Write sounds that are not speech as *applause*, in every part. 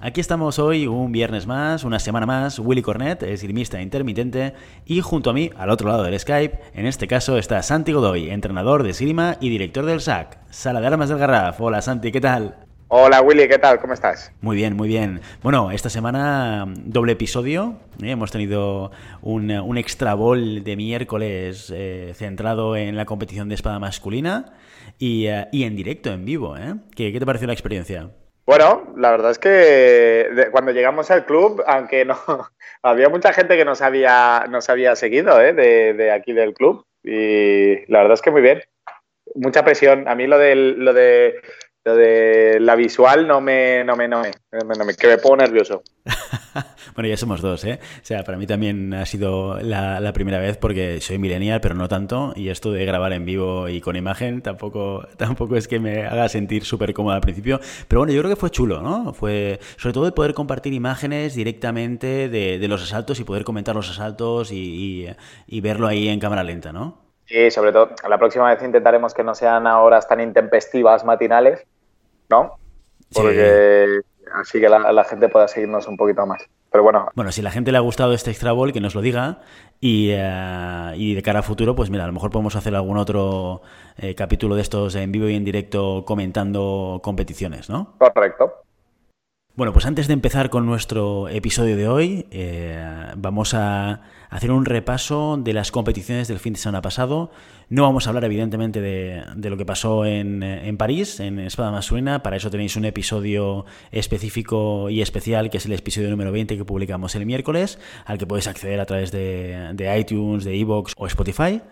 Aquí estamos hoy, un viernes más, una semana más, Willy Cornet, esgrimista intermitente, y junto a mí, al otro lado del Skype, en este caso está Santi Godoy, entrenador de esgrima y director del SAC, Sala de Armas del Garraf. Hola Santi, ¿qué tal? Hola Willy, ¿qué tal? ¿Cómo estás? Muy bien, muy bien. Bueno, esta semana doble episodio. ¿eh? Hemos tenido un, un, extra ball de miércoles eh, centrado en la competición de espada masculina y, uh, y en directo, en vivo. ¿eh? ¿Qué, ¿Qué, te pareció la experiencia? Bueno, la verdad es que cuando llegamos al club, aunque no *laughs* había mucha gente que nos había, nos había seguido ¿eh? de, aquí del club y la verdad es que muy bien. Mucha presión. A mí lo de, lo de lo de la visual no me, no me, no me, no me, que me pongo nervioso. *laughs* *laughs* bueno, ya somos dos, ¿eh? O sea, para mí también ha sido la, la, primera vez porque soy millennial, pero no tanto, y esto de grabar en vivo y con imagen tampoco, *laughs* tampoco es que me haga sentir súper cómodo al principio, pero bueno, yo creo que fue chulo, ¿no? Fue sobre todo de poder compartir imágenes directamente de, de los asaltos y poder comentar los asaltos y, y, y verlo ahí en cámara lenta, ¿no? Sí, sobre todo, la próxima vez intentaremos que no sean a horas tan intempestivas matinales, ¿no? Porque sí. Así que la, la, gente pueda seguirnos un poquito más. Pero bueno. Bueno, si la gente le ha gustado este extra ball, que nos lo diga. Y, uh, y de cara a futuro, pues mira, a lo mejor podemos hacer algún otro eh, capítulo de estos en vivo y en directo comentando competiciones, ¿no? Correcto. Bueno, pues antes de empezar con nuestro episodio de hoy, eh, vamos a hacer un repaso de las competiciones del fin de semana pasado. No vamos a hablar, evidentemente, de, lo que pasó en, en, París, en Espada Masculina. Para eso tenéis un episodio específico y especial, que es el episodio número 20 que publicamos el miércoles, al que podéis acceder a través de, de iTunes, de iVoox o Spotify.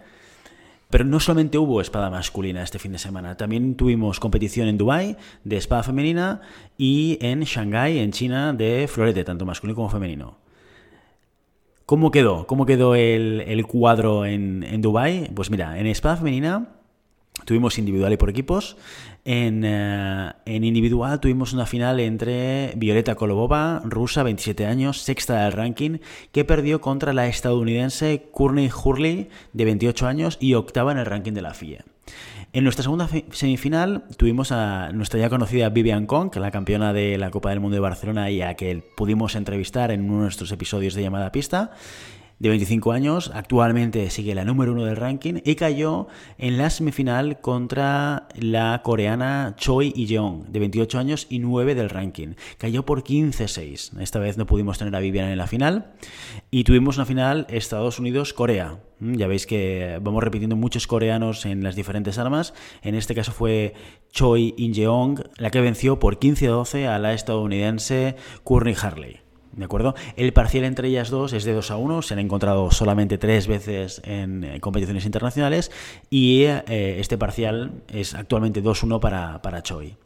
Pero no solamente hubo espada masculina este fin de semana, también tuvimos competición en Dubai de espada femenina y en Shanghái, en China, de florete, tanto masculino como femenino. ¿Cómo quedó? ¿Cómo quedó el, cuadro en, en Dubai? Pues mira, en espada femenina Tuvimos individual y por equipos. En, uh, en, individual tuvimos una final entre Violeta Kolobova, rusa, 27 años, sexta del ranking, que perdió contra la estadounidense Courtney Hurley, de 28 años, y octava en el ranking de la FIA. En nuestra segunda semifinal tuvimos a nuestra ya conocida Vivian Kong, que es la campeona de la Copa del Mundo de Barcelona y a que pudimos entrevistar en uno de nuestros episodios de llamada pista de 25 años, actualmente sigue la número uno del ranking y cayó en la semifinal contra la coreana Choi Yeong, de 28 años y 9 del ranking. Cayó por 15-6. Esta vez no pudimos tener a Vivian en la final y tuvimos una final Estados Unidos-Corea. Ya veis que vamos repitiendo muchos coreanos en las diferentes armas. En este caso fue Choi In-jeong la que venció por 15-12 a la estadounidense Courtney Harley. ¿De acuerdo? El parcial entre ellas dos es de 2 a 1, se han encontrado solamente tres veces en eh, competiciones internacionales y eh, este parcial es actualmente 2-1 para, para Choi.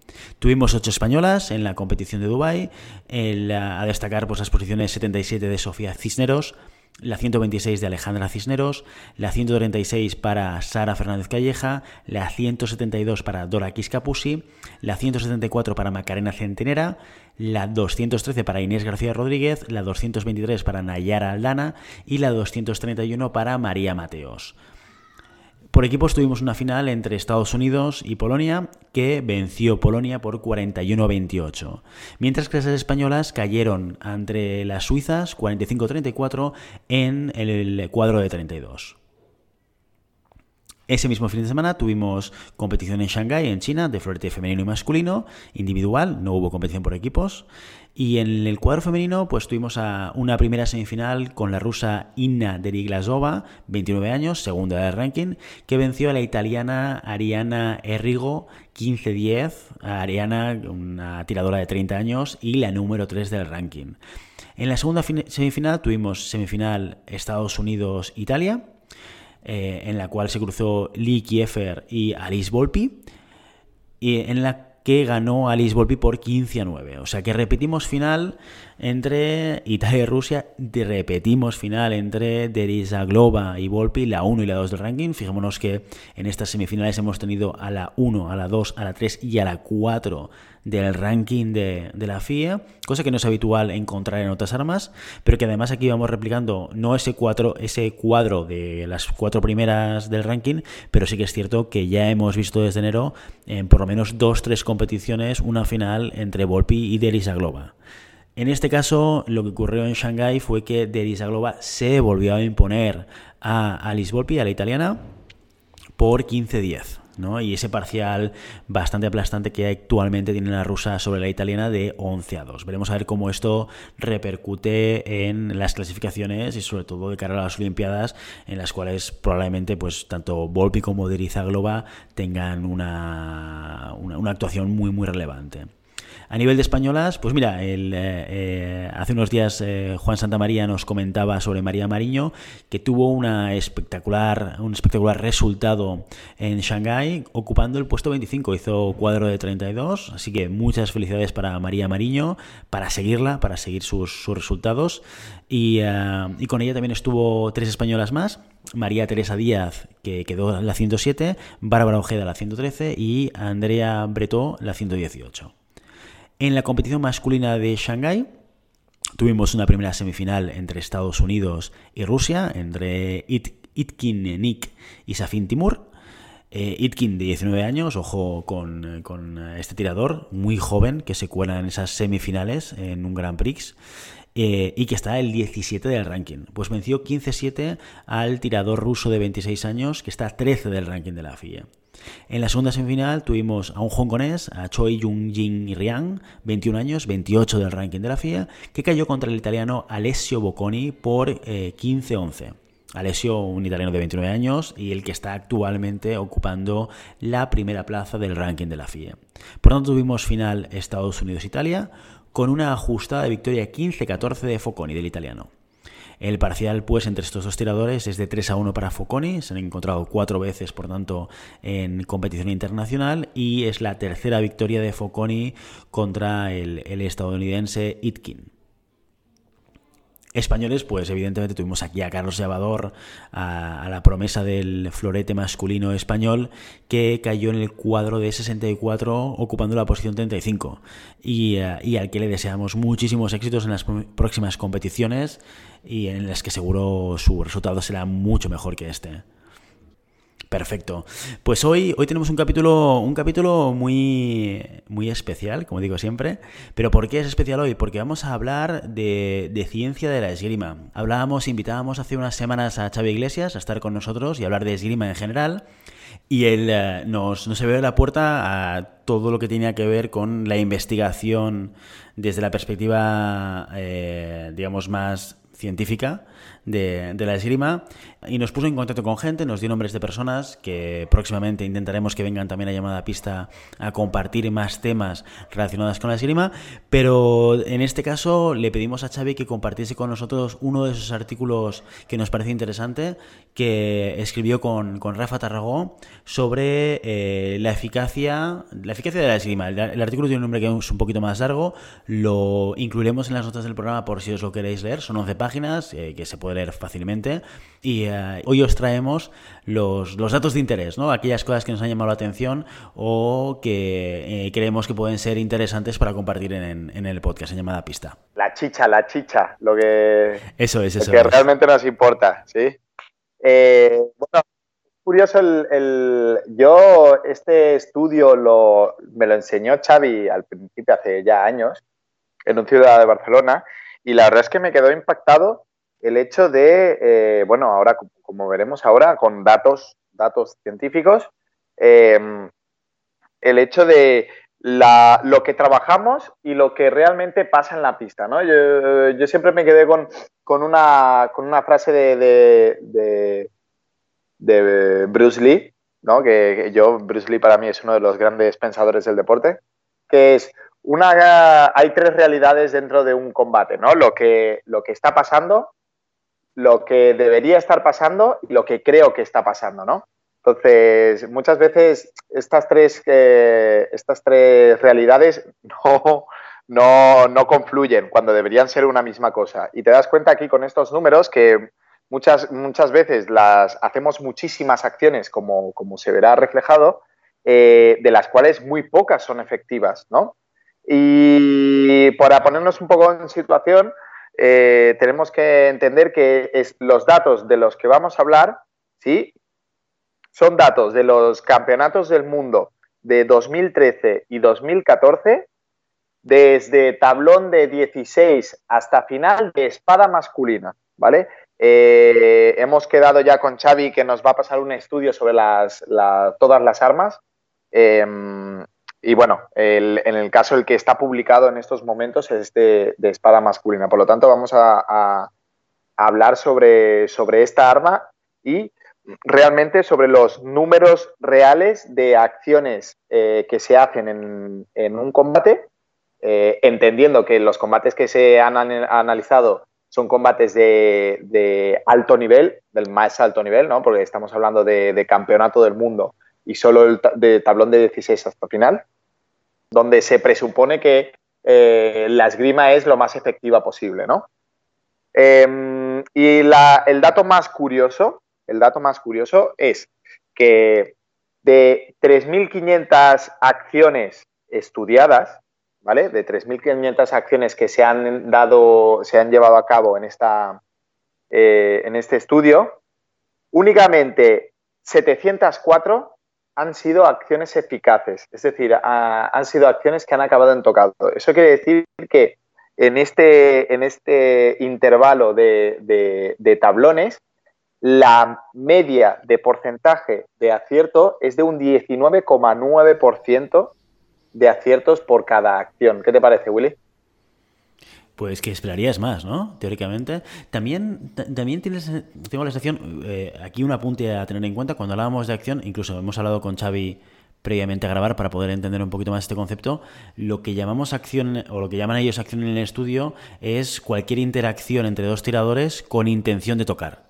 Tuvimos ocho españolas en la competición de Dubai, el, a destacar pues, las posiciones 77 de Sofía Cisneros, la 126 de Alejandra Cisneros, la 136 para Sara Fernández Calleja, la 172 para Dora Quiscapusi, la 174 para Macarena Centenera, la 213 para Inés García Rodríguez, la 223 para Nayara Aldana y la 231 para María Mateos. Por equipos tuvimos una final entre Estados Unidos y Polonia que venció Polonia por 41-28, mientras que las españolas cayeron entre las suizas 45-34 en el cuadro de 32. Ese mismo fin de semana tuvimos competición en Shanghái, en China, de florete femenino y masculino, individual, no hubo competición por equipos. Y en el cuadro femenino, pues tuvimos una primera semifinal con la rusa Inna Deriglasova, 29 años, segunda del ranking, que venció a la italiana Ariana Errigo, 15-10. Ariana, una tiradora de 30 años y la número 3 del ranking. En la segunda semifinal tuvimos semifinal Estados Unidos-Italia, eh, en la cual se cruzó Lee Kiefer y Alice Volpi. Y en la que ganó Alice Volpi por 15 a 9. O sea que repetimos final entre Italia y Rusia, repetimos final entre Globa y Volpi, la 1 y la 2 del ranking. Fijémonos que en estas semifinales hemos tenido a la 1, a la 2, a la 3 y a la 4 del ranking de, la FIA, cosa que no es habitual encontrar en otras armas, pero que además aquí vamos replicando no ese, ese cuadro de las cuatro primeras del ranking, pero sí que es cierto que ya hemos visto desde enero en por lo menos dos, tres competiciones una final entre Volpi y Delisa Globa. En este caso, lo que ocurrió en Shanghái fue que Delisa Globa se volvió a imponer a Alice Volpi, a la italiana, por 15-10. Y ese parcial bastante aplastante que actualmente tiene la rusa sobre la italiana de 11 a 2. Veremos a ver cómo esto repercute en las clasificaciones y sobre todo de cara a las Olimpiadas en las cuales probablemente pues tanto Volpi como Deriza Globa tengan una, una actuación muy muy relevante. A nivel de españolas, pues mira, eh, eh, hace unos días eh, Juan Santamaría nos comentaba sobre María Mariño, que tuvo una espectacular, un espectacular resultado en Shanghái, ocupando el puesto 25. Hizo cuadro de 32, así que muchas felicidades para María Mariño, para seguirla, para seguir sus, resultados. Y, y, con ella también estuvo tres españolas más. María Teresa Díaz, que quedó la 107, Bárbara Ojeda la 113 y Andrea Bretó la 118. En la competición masculina de Shanghái tuvimos una primera semifinal entre Estados Unidos y Rusia, entre Itkin Nick y Safin Timur. Eh, Itkin de 19 años, ojo con, este tirador muy joven que se cuela en esas semifinales en un Grand Prix. Eh, y que está el 17 del ranking. Pues venció 15-7 al tirador ruso de 26 años, que está 13 del ranking de la FIA. En la segunda semifinal tuvimos a un hongkonés, a Choi Jung-jin Riang, 21 años, 28 del ranking de la FIA, que cayó contra el italiano Alessio Bocconi por 15-11. Eh, Alessio, un italiano de 29 años y el que está actualmente ocupando la primera plaza del ranking de la FIA. Por tanto, tuvimos final Estados Unidos-Italia con una ajustada victoria 15-14 de Focconi del italiano. El parcial, pues, entre estos dos tiradores es de 3 a 1 para Foconi. Se han encontrado cuatro veces, por tanto, en competición internacional. Y es la tercera victoria de Foconi contra el, el estadounidense Itkin. Españoles, pues evidentemente tuvimos aquí a Carlos Llavador, a, la promesa del florete masculino español, que cayó en el cuadro de 64 ocupando la posición 35 y, eh, y al que le deseamos muchísimos éxitos en las próximas competiciones y en las que seguro su resultado será mucho mejor que este. Perfecto. Pues hoy, hoy tenemos un capítulo, un capítulo muy, muy especial, como digo siempre. Pero ¿por qué es especial hoy? Porque vamos a hablar de, de ciencia de la esgrima. Hablábamos, invitábamos hace unas semanas a Xavi Iglesias a estar con nosotros y hablar de esgrima en general. Y él eh, nos, nos abrió la puerta a todo lo que tenía que ver con la investigación desde la perspectiva, eh, digamos, más científica de, la esgrima y nos puso en contacto con gente, nos dio nombres de personas que próximamente intentaremos que vengan también a llamada pista a compartir más temas relacionados con la esgrima, pero en este caso le pedimos a Xavi que compartiese con nosotros uno de esos artículos que nos parece interesante, que escribió con, Rafa Tarragó sobre eh, la eficacia la eficacia de la esgrima. El, artículo tiene un nombre que es un poquito más largo, lo incluiremos en las notas del programa por si os lo queréis leer, son 11 páginas eh, que se puede leer fácilmente y eh, hoy os traemos los, datos de interés, ¿no? aquellas cosas que nos han llamado la atención o que creemos que pueden ser interesantes para compartir en, el podcast en llamada pista. La chicha, la chicha, lo que, eso es, eso que realmente nos importa, ¿sí? Eh, bueno, curioso, el, yo este estudio lo, me lo enseñó Xavi al principio, hace ya años, en un ciudad de Barcelona, y la verdad es que me quedó impactado el hecho de, eh, bueno, ahora como, veremos ahora con datos, datos científicos, eh, el hecho de la, lo que trabajamos y lo que realmente pasa en la pista, ¿no? Yo, siempre me quedé con, con, una, con una frase de, de, de, Bruce Lee, ¿no? Que, yo, Bruce Lee para mí es uno de los grandes pensadores del deporte, que es una, hay tres realidades dentro de un combate, ¿no? Lo que, lo que está pasando, lo que debería estar pasando y lo que creo que está pasando, ¿no? Entonces, muchas veces estas tres, eh, estas tres realidades no, no, no confluyen cuando deberían ser una misma cosa. Y te das cuenta aquí con estos números que muchas, muchas veces las hacemos muchísimas acciones, como, como se verá reflejado, eh, de las cuales muy pocas son efectivas, ¿no? Y para ponernos un poco en situación, eh, tenemos que entender que es, los datos de los que vamos a hablar, ¿sí? Son datos de los campeonatos del mundo de 2013 y 2014 desde tablón de 16 hasta final de espada masculina, ¿vale? Eh, hemos quedado ya con Xavi que nos va a pasar un estudio sobre las, todas las armas. Em, y bueno, en el caso el que está publicado en estos momentos es de, espada masculina. Por lo tanto, vamos a, hablar sobre, sobre esta arma y realmente sobre los números reales de acciones eh, que se hacen en, en un combate eh, entendiendo que los combates que se han analizado son combates de, alto nivel, del más alto nivel, ¿no? porque estamos hablando de, campeonato del mundo y solo el de tablón de 16 hasta final, donde se presupone que eh, la esgrima es lo más efectiva posible. ¿no? Em, y el dato más curioso, el dato más curioso es que de 3.500 acciones estudiadas, de 3.500 acciones que se han dado, se han llevado a cabo en, esta, eh, en este estudio, únicamente 704 han sido acciones eficaces, es decir, han sido acciones que han acabado en tocado. Eso quiere decir que en este, en este intervalo de, de tablones, la media de porcentaje de acierto es de un 19,9% de aciertos por cada acción. ¿Qué te parece, Willy? Pues que esperarías más, ¿no? Teóricamente. También, también tienes, tengo la sensación, eh, aquí un apunte a tener en cuenta, cuando hablábamos de acción, incluso hemos hablado con Xavi previamente a grabar para poder entender un poquito más este concepto, lo que llamamos acción, o lo que llaman ellos acción en el estudio, es cualquier interacción entre dos tiradores con intención de tocar.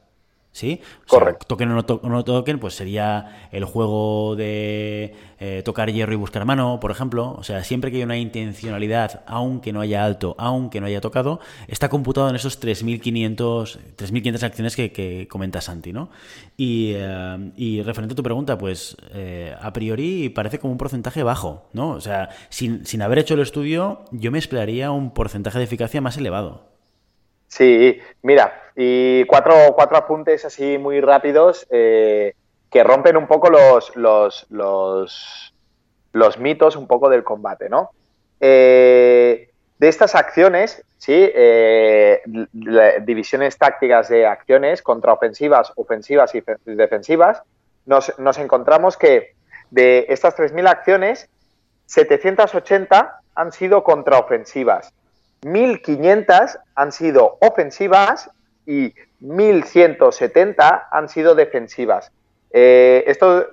¿Sí? Correcto. toquen o no, toquen, pues sería el juego de eh, tocar hierro y buscar mano, por ejemplo. O sea, siempre que hay una intencionalidad, aunque no haya alto, aunque no haya tocado, está computado en esos 3.500 acciones que, que comenta Santi, ¿no? Y, eh, y, referente a tu pregunta, pues eh, a priori parece como un porcentaje bajo, ¿no? O sea, sin, sin haber hecho el estudio, yo me esperaría un porcentaje de eficacia más elevado. Sí, mira, y cuatro, cuatro apuntes así muy rápidos eh, que rompen un poco los, los, los, mitos un poco del combate, ¿no? Eh, de estas acciones, sí, eh, divisiones tácticas de acciones contraofensivas, ofensivas y defensivas, nos, nos encontramos que de estas 3.000 acciones, 780 han sido contraofensivas 1.500 han sido ofensivas y 1.170 han sido defensivas. Eh, esto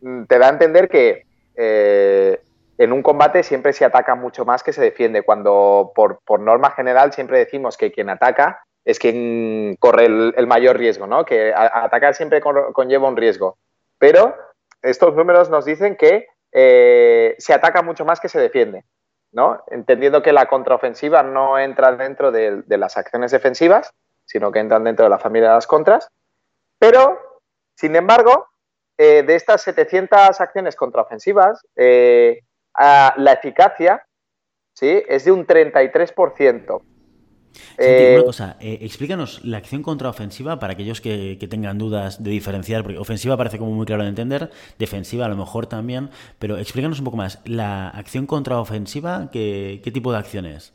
mm, te da a entender que eh, en un combate siempre se ataca mucho más que se defiende, cuando por, norma general siempre decimos que quien ataca es quien corre el, mayor riesgo, ¿no? que atacar siempre conlleva un riesgo. Pero estos números nos dicen que eh, se ataca mucho más que se defiende. ¿No? Entendiendo que la contraofensiva no entra dentro de, las acciones defensivas, sino que entran dentro de la familia de las contras. Pero, sin embargo, eh, de estas 700 acciones contraofensivas, eh, la eficacia ¿sí? es de un 33%. Eh, una cosa, eh, explícanos la acción contraofensiva para aquellos que, tengan dudas de diferenciar, porque ofensiva parece como muy claro de entender, defensiva a lo mejor también, pero explícanos un poco más, la acción contraofensiva, ¿qué, qué tipo de acción es?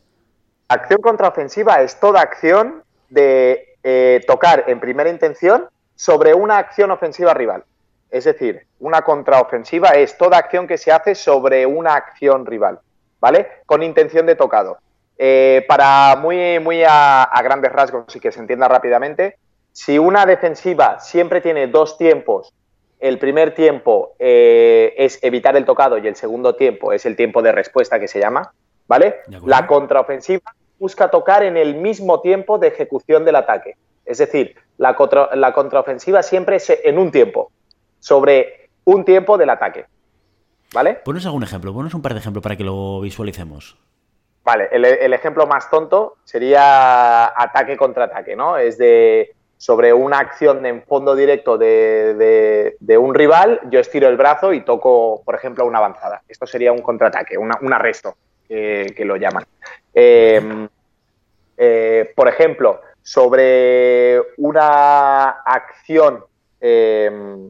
Acción contraofensiva es toda acción de eh, tocar en primera intención sobre una acción ofensiva rival. Es decir, una contraofensiva es toda acción que se hace sobre una acción rival, ¿vale? Con intención de tocado. Eh, para muy, muy a, grandes rasgos y que se entienda rápidamente, si una defensiva siempre tiene dos tiempos, el primer tiempo eh, es evitar el tocado y el segundo tiempo es el tiempo de respuesta que se llama, ¿vale? La contraofensiva busca tocar en el mismo tiempo de ejecución del ataque. Es decir, la, la contraofensiva siempre es en un tiempo. sobre un tiempo del ataque. ¿Vale? Ponos algún ejemplo, ponos un par de ejemplos para que lo visualicemos. Vale, el, ejemplo más tonto sería ataque contra ataque, ¿no? Es de sobre una acción en fondo directo de, un rival, yo estiro el brazo y toco, por ejemplo, una avanzada. Esto sería un contraataque, un arresto, que, lo llaman. Em, eh, por ejemplo, sobre una acción, em,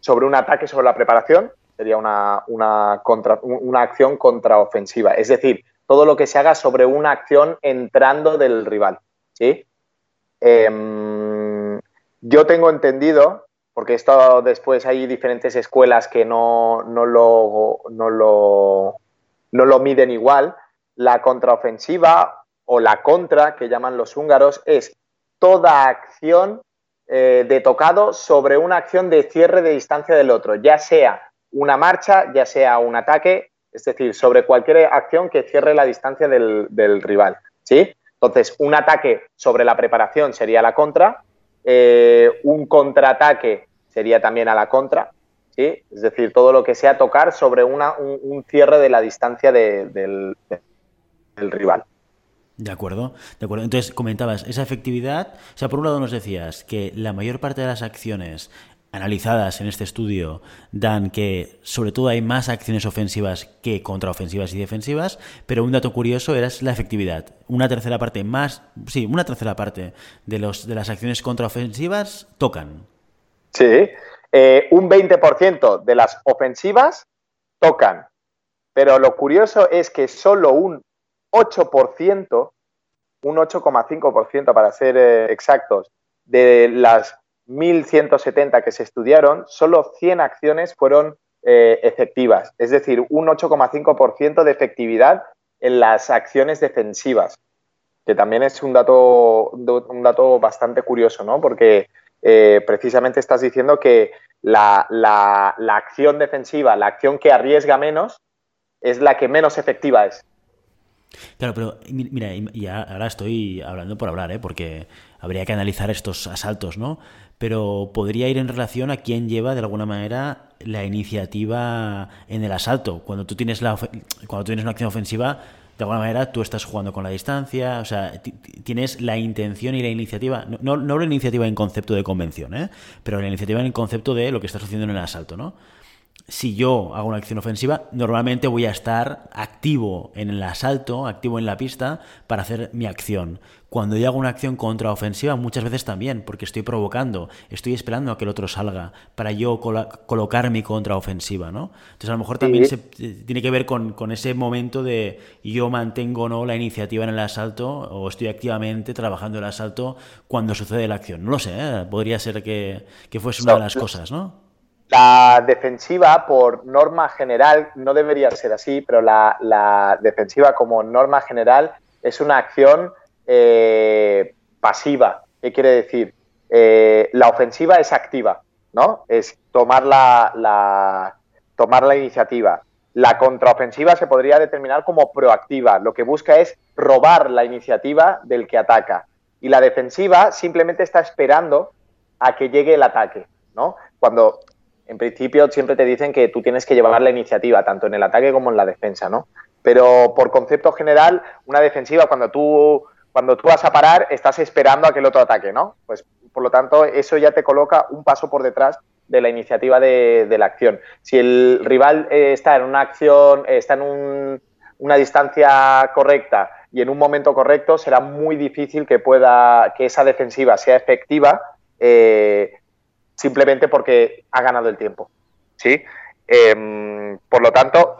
sobre un ataque sobre la preparación, sería una, una, contra, una acción contraofensiva. Es decir, todo lo que se haga sobre una acción entrando del rival. ¿sí? Em, yo tengo entendido, porque esto después hay diferentes escuelas que no, no, lo, no, lo, no lo miden igual, la contraofensiva o la contra, que llaman los húngaros, es toda acción eh, de tocado sobre una acción de cierre de distancia del otro, ya sea una marcha, ya sea un ataque, es decir, sobre cualquier acción que cierre la distancia del, rival. ¿sí? Entonces, un ataque sobre la preparación sería la contra, eh, un contraataque sería también a la contra, ¿sí? es decir, todo lo que sea tocar sobre un, cierre de la distancia del, del rival. De acuerdo, de acuerdo. Entonces comentabas esa efectividad. O sea, por un lado nos decías que la mayor parte de las acciones analizadas en este estudio dan que sobre todo hay más acciones ofensivas que contraofensivas y defensivas, pero un dato curioso era la efectividad. Una tercera parte más, sí, una tercera parte de, los, de las acciones contraofensivas tocan. Sí, eh, un 20% de las ofensivas tocan, pero lo curioso es que solo un 8%, un 8,5% para ser eh, exactos, de las 1.170 que se estudiaron, solo 100 acciones fueron eh, efectivas, es decir, un 8,5% de efectividad en las acciones defensivas, que también es un dato, un dato bastante curioso, ¿no? Porque eh, precisamente estás diciendo que la, acción defensiva, la acción que arriesga menos, es la que menos efectiva es. Claro, pero mira, y ahora estoy hablando por hablar, ¿eh? porque habría que analizar estos asaltos, ¿no? Pero podría ir en relación a quién lleva de alguna manera la iniciativa en el asalto. Cuando tú tienes, la, cuando tienes una acción ofensiva, de alguna manera tú estás jugando con la distancia, o sea, tienes la intención y la iniciativa, no, no, la iniciativa en concepto de convención, ¿eh? pero la iniciativa en el concepto de lo que estás haciendo en el asalto, ¿no? Si yo hago una acción ofensiva, normalmente voy a estar activo en el asalto, activo en la pista para hacer mi acción. Cuando yo hago una acción contraofensiva, muchas veces también, porque estoy provocando, estoy esperando a que el otro salga para yo colocar mi contraofensiva, ¿no? Entonces a lo mejor también se, tiene que ver con, ese momento de yo mantengo o no la iniciativa en el asalto o estoy activamente trabajando el asalto cuando sucede la acción. No lo sé, ¿eh? podría ser que, que fuese una de las cosas, ¿no? La defensiva, por norma general, no debería ser así, pero la, defensiva como norma general es una acción eh, pasiva. ¿Qué quiere decir? Eh, la ofensiva es activa, ¿no? Es tomar la, tomar la iniciativa. La contraofensiva se podría determinar como proactiva. Lo que busca es robar la iniciativa del que ataca. Y la defensiva simplemente está esperando a que llegue el ataque, ¿no? Cuando en principio siempre te dicen que tú tienes que llevar la iniciativa, tanto en el ataque como en la defensa, ¿no? Pero por concepto general, una defensiva, cuando tú, cuando tú vas a parar, estás esperando a que el otro ataque, ¿no? Pues por lo tanto, eso ya te coloca un paso por detrás de la iniciativa de, la acción. Si el rival eh, está en una acción, eh, está en una distancia correcta y en un momento correcto, será muy difícil que pueda, que esa defensiva sea efectiva eh, simplemente porque ha ganado el tiempo. ¿sí? Em, por lo tanto,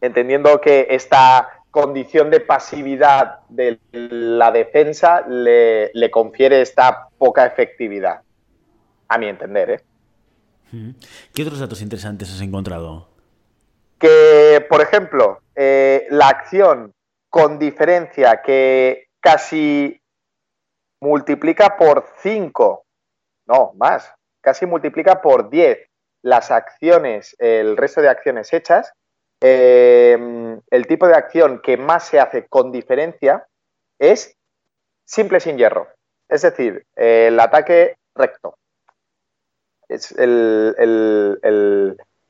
entendiendo que esta condición de pasividad de la defensa le, confiere esta poca efectividad, a mi entender. ¿eh? ¿Qué otros datos interesantes has encontrado? Que, por ejemplo, eh, la acción con diferencia que casi multiplica por 5 no, más, casi multiplica por 10 las acciones, el resto de acciones hechas. Em, el tipo de acción que más se hace con diferencia es simple sin hierro, es decir, el ataque recto. es el,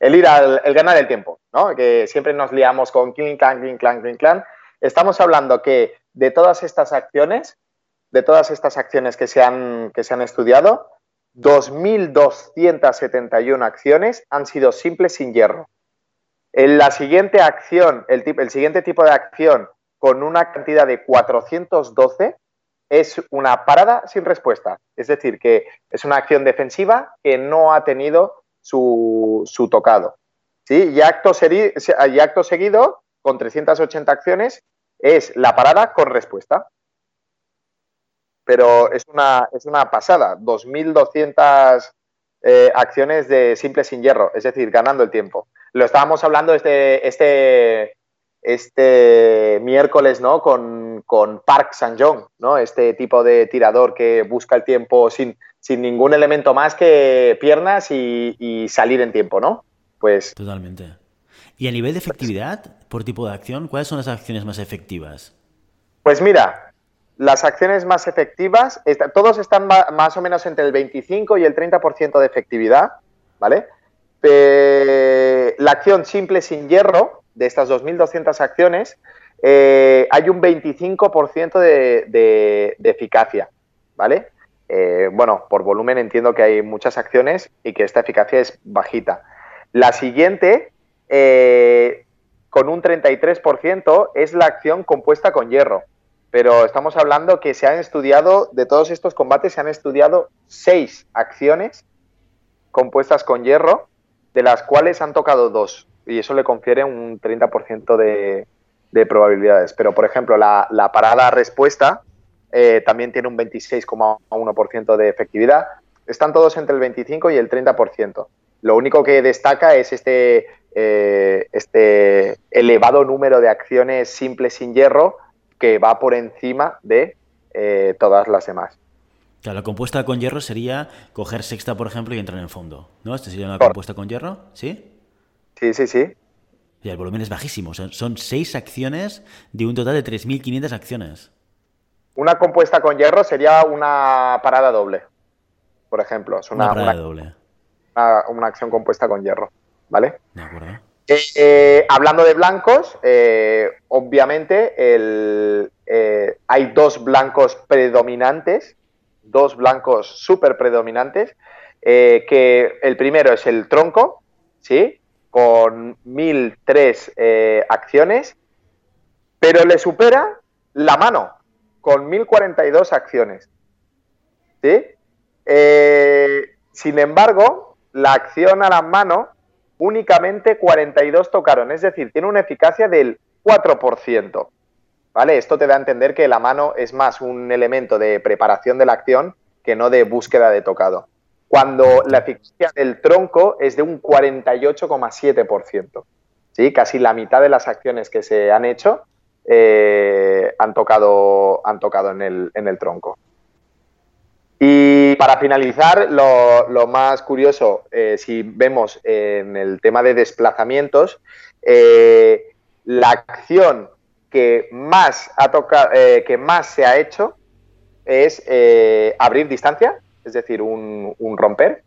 ir al el ganar el tiempo, ¿no? Que siempre nos liamos con clean, clan, clean, clan, clan. Estamos hablando que de todas estas acciones, de todas estas acciones que se han, que se han estudiado, 2.271 acciones han sido simples sin hierro. En la siguiente acción, el, el siguiente tipo de acción con una cantidad de 412 es una parada sin respuesta. Es decir, que es una acción defensiva que no ha tenido su, tocado. ¿sí? Y acto seguido, con 380 acciones, es la parada con respuesta. Pero es una, es una pasada. 2.200 eh, acciones de simple sin hierro, es decir, ganando el tiempo. Lo estábamos hablando este, este, este miércoles, ¿no? Con, Park San-jong, ¿no? Este tipo de tirador que busca el tiempo sin, sin ningún elemento más que piernas y, salir en tiempo, ¿no? Pues. Totalmente. Y a nivel de efectividad, por tipo de acción, ¿cuáles son las acciones más efectivas? Pues mira, las acciones más efectivas, todos están más o menos entre el 25 y el 30% de efectividad, ¿vale? la acción simple sin hierro, de estas 2.200 acciones, eh, hay un 25% de, eficacia, ¿vale? Eh, bueno, por volumen entiendo que hay muchas acciones y que esta eficacia es bajita. La siguiente, eh, con un 33%, es la acción compuesta con hierro. Pero estamos hablando que se han estudiado, de todos estos combates, se han estudiado seis acciones compuestas con hierro, de las cuales han tocado dos y eso le confiere un 30% de, de, probabilidades. Pero, por ejemplo, la, parada respuesta eh, también tiene un 26,1% de efectividad. Están todos entre el 25 y el 30%. Lo único que destaca es este, eh, este elevado número de acciones simples sin hierro que va por encima de eh, todas las demás. Claro, la compuesta con hierro sería coger sexta, por ejemplo, y entrar en el fondo. ¿No? ¿Esta sería una compuesta con hierro? ¿Sí? Sí, sí, sí. Y el volumen es bajísimo. Son, seis acciones de un total de 3.500 acciones. Una compuesta con hierro sería una parada doble, por ejemplo. Es una, parada doble. Una, acción compuesta con hierro, ¿vale? De acuerdo. Eh, eh, hablando de blancos, eh, obviamente hay dos blancos predominantes, dos blancos súper predominantes, que el primero es el tronco, ¿sí? con 1003 eh, acciones, pero le supera la mano con 1042 acciones. ¿Sí? Eh, sin embargo, la acción a la mano únicamente 42 tocaron, es decir, tiene una eficacia del 4%. ¿Vale? Esto te da a entender que la mano es más un elemento de preparación de la acción que no de búsqueda de tocado cuando la eficacia del tronco es de un 48,7%. ¿sí? Casi la mitad de las acciones que se han hecho eh, han tocado, han tocado en, el, tronco. Y para finalizar, lo, más curioso, eh, si vemos en el tema de desplazamientos, eh, la acción que más, ha tocado, que más se ha hecho es abrir distancia, es decir, un, romper,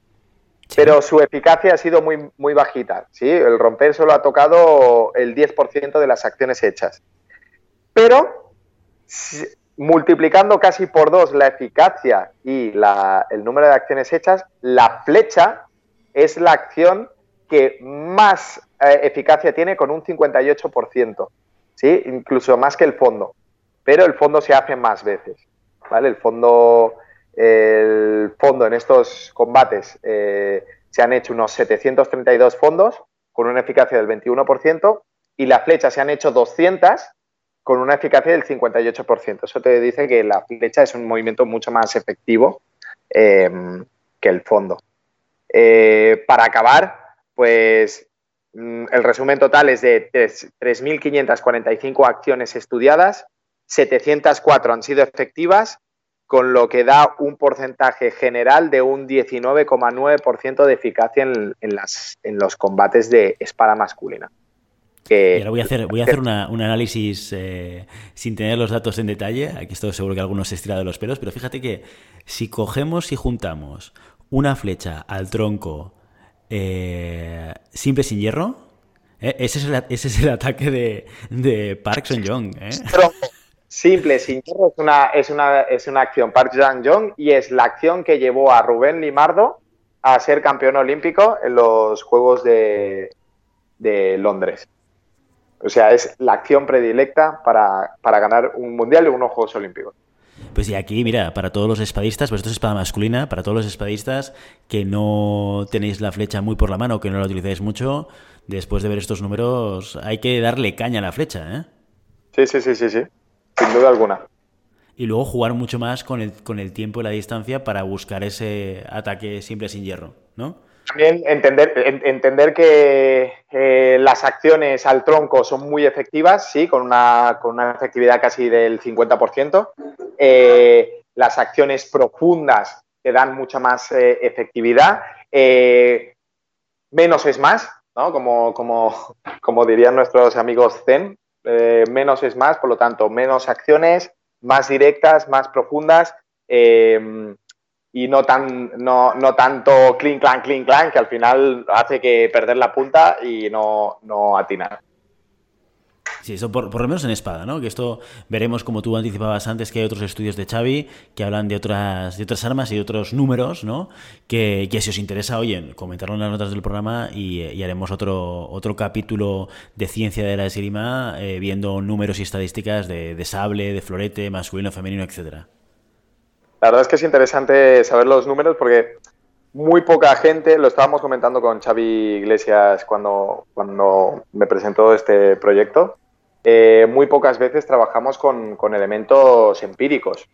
pero su eficacia ha sido muy, muy bajita. ¿sí? El romper solo ha tocado el 10% de las acciones hechas. Pero multiplicando casi por dos la eficacia y el número de acciones hechas, la flecha es la acción que más eh, eficacia tiene con un 58%, ¿sí? incluso más que el fondo. Pero el fondo se hace más veces. ¿vale? El fondo el fondo en estos combates eh, se han hecho unos 732 fondos con una eficacia del 21% y la flecha se han hecho 200 con una eficacia del 58%. Eso te dice que la flecha es un movimiento mucho más efectivo em, que el fondo. Eh, para acabar, pues mm, el resumen total es de 3.545 acciones estudiadas, 704 han sido efectivas con lo que da un porcentaje general de un 19,9% de eficacia en, los combates de espada masculina. Y ahora voy a hacer, voy a hacer un análisis eh, sin tener los datos en detalle. Aquí estoy seguro que algunos se estira de los pelos, pero fíjate que si cogemos y juntamos una flecha al tronco eh, simple sin hierro. ¿eh? Ese, es el, ese, es el, ataque de, de Park Sung-jong. ¿eh? Simple sin hierro es una, es una, es una acción Park Sung-jong y es la acción que llevó a Rubén Limardo a ser campeón olímpico en los Juegos de, de Londres. O sea, es la acción predilecta para, para ganar un mundial y unos Juegos Olímpicos. Pues y aquí, mira, para todos los espadistas, pues esto es espada masculina, para todos los espadistas que no tenéis la flecha muy por la mano, que no la utilizáis mucho, después de ver estos números, hay que darle caña a la flecha, ¿eh? Sí, sí, sí, sí, sí, sin duda alguna. Y luego jugar mucho más con el, con el tiempo y la distancia para buscar ese ataque simple sin hierro, ¿no? También entender, entender que las acciones al tronco son muy efectivas, sí, con una, con una efectividad casi del 50%. Eh, las acciones profundas te dan mucha más eh, efectividad. Eh, menos es más, ¿no? Como, como, como dirían nuestros amigos Zen. Eh, menos es más, por lo tanto, menos acciones, más directas, más profundas. Y no, tan, no, no tanto clean, clan, clean, clan, que al final hace que perder la punta y no, no atinar. Sí, eso por, por, lo menos en espada, ¿no? Que esto veremos, como tú anticipabas antes, que hay otros estudios de Xavi que hablan de otras, de otras armas y de otros números, ¿no? Que, si os interesa, oye, comentarlo en las notas del programa y, y haremos otro, otro capítulo de ciencia de la esgrima eh, viendo números y estadísticas de, de sable, de florete, masculino, femenino, etcétera. La verdad es que es interesante saber los números porque muy poca gente, lo estábamos comentando con Xavi Iglesias cuando, cuando me presentó este proyecto, eh, muy pocas veces trabajamos con, elementos empíricos.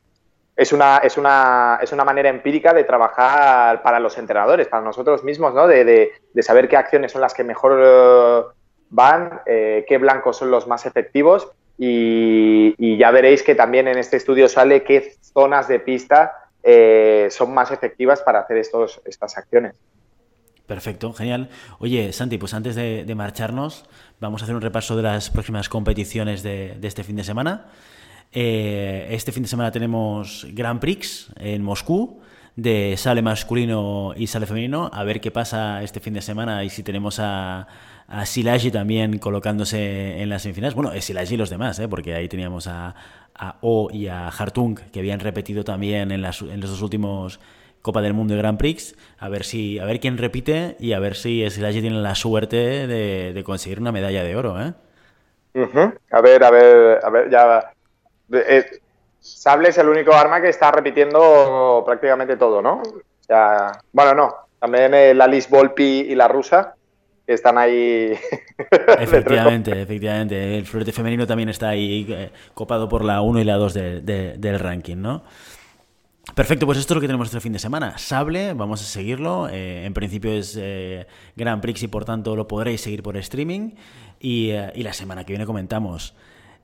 Es una, es, una, es una manera empírica de trabajar para los entrenadores, para nosotros mismos, ¿no? de, de, de saber qué acciones son las que mejor uh, van, eh, qué blancos son los más efectivos y, ya veréis que también en este estudio sale qué zonas de pista eh, son más efectivas para hacer estos, estas acciones. Perfecto, genial. Oye, Santi, pues antes de, marcharnos, vamos a hacer un repaso de las próximas competiciones de, de este fin de semana. Eh, este fin de semana tenemos Grand Prix en Moscú, de sale masculino y sale femenino. A ver qué pasa este fin de semana y si tenemos a, a Silagi también colocándose en las semifinales. Bueno, Silagi y los demás, ¿eh? porque ahí teníamos a, a O y a Hartung, que habían repetido también en, las, en los dos últimos Copa del Mundo y Grand Prix, a ver si a ver quién repite y a ver si Silagi tiene la suerte de, de, conseguir una medalla de oro, ¿eh? A ver, a ver, a ver, ya... Eh, Sable es el único arma que está repitiendo prácticamente todo, ¿no? Sea, bueno, no, también eh, la Liz Volpi y la rusa están ahí. *laughs* efectivamente, efectivamente. El florete femenino también está ahí eh, copado por la 1 y la 2 de, de, del ranking, ¿no? Perfecto, pues esto es lo que tenemos este fin de semana. Sable, vamos a seguirlo. Eh, en principio es eh, Grand Prix y por tanto lo podréis seguir por streaming. Y, eh, y, la semana que viene comentamos.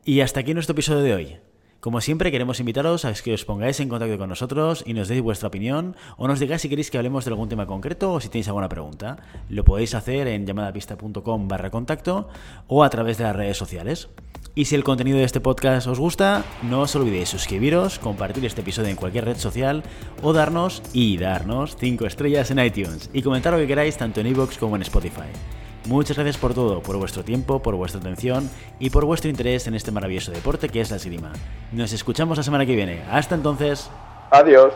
Y hasta aquí nuestro episodio de hoy. Como siempre, queremos invitaros a que os pongáis en contacto con nosotros y nos deis vuestra opinión o nos digáis si queréis que hablemos de algún tema concreto o si tenéis alguna pregunta. Lo podéis hacer en llamadapista.com barra contacto o a través de las redes sociales. Y si el contenido de este podcast os gusta, no os olvidéis suscribiros, compartir este episodio en cualquier red social o darnos y darnos 5 estrellas en iTunes y comentar lo que queráis tanto en iVoox como en Spotify. Muchas gracias por todo, por vuestro tiempo, por vuestra atención y por vuestro interés en este maravilloso deporte que es la esgrima. Nos escuchamos la semana que viene. Hasta entonces. Adiós.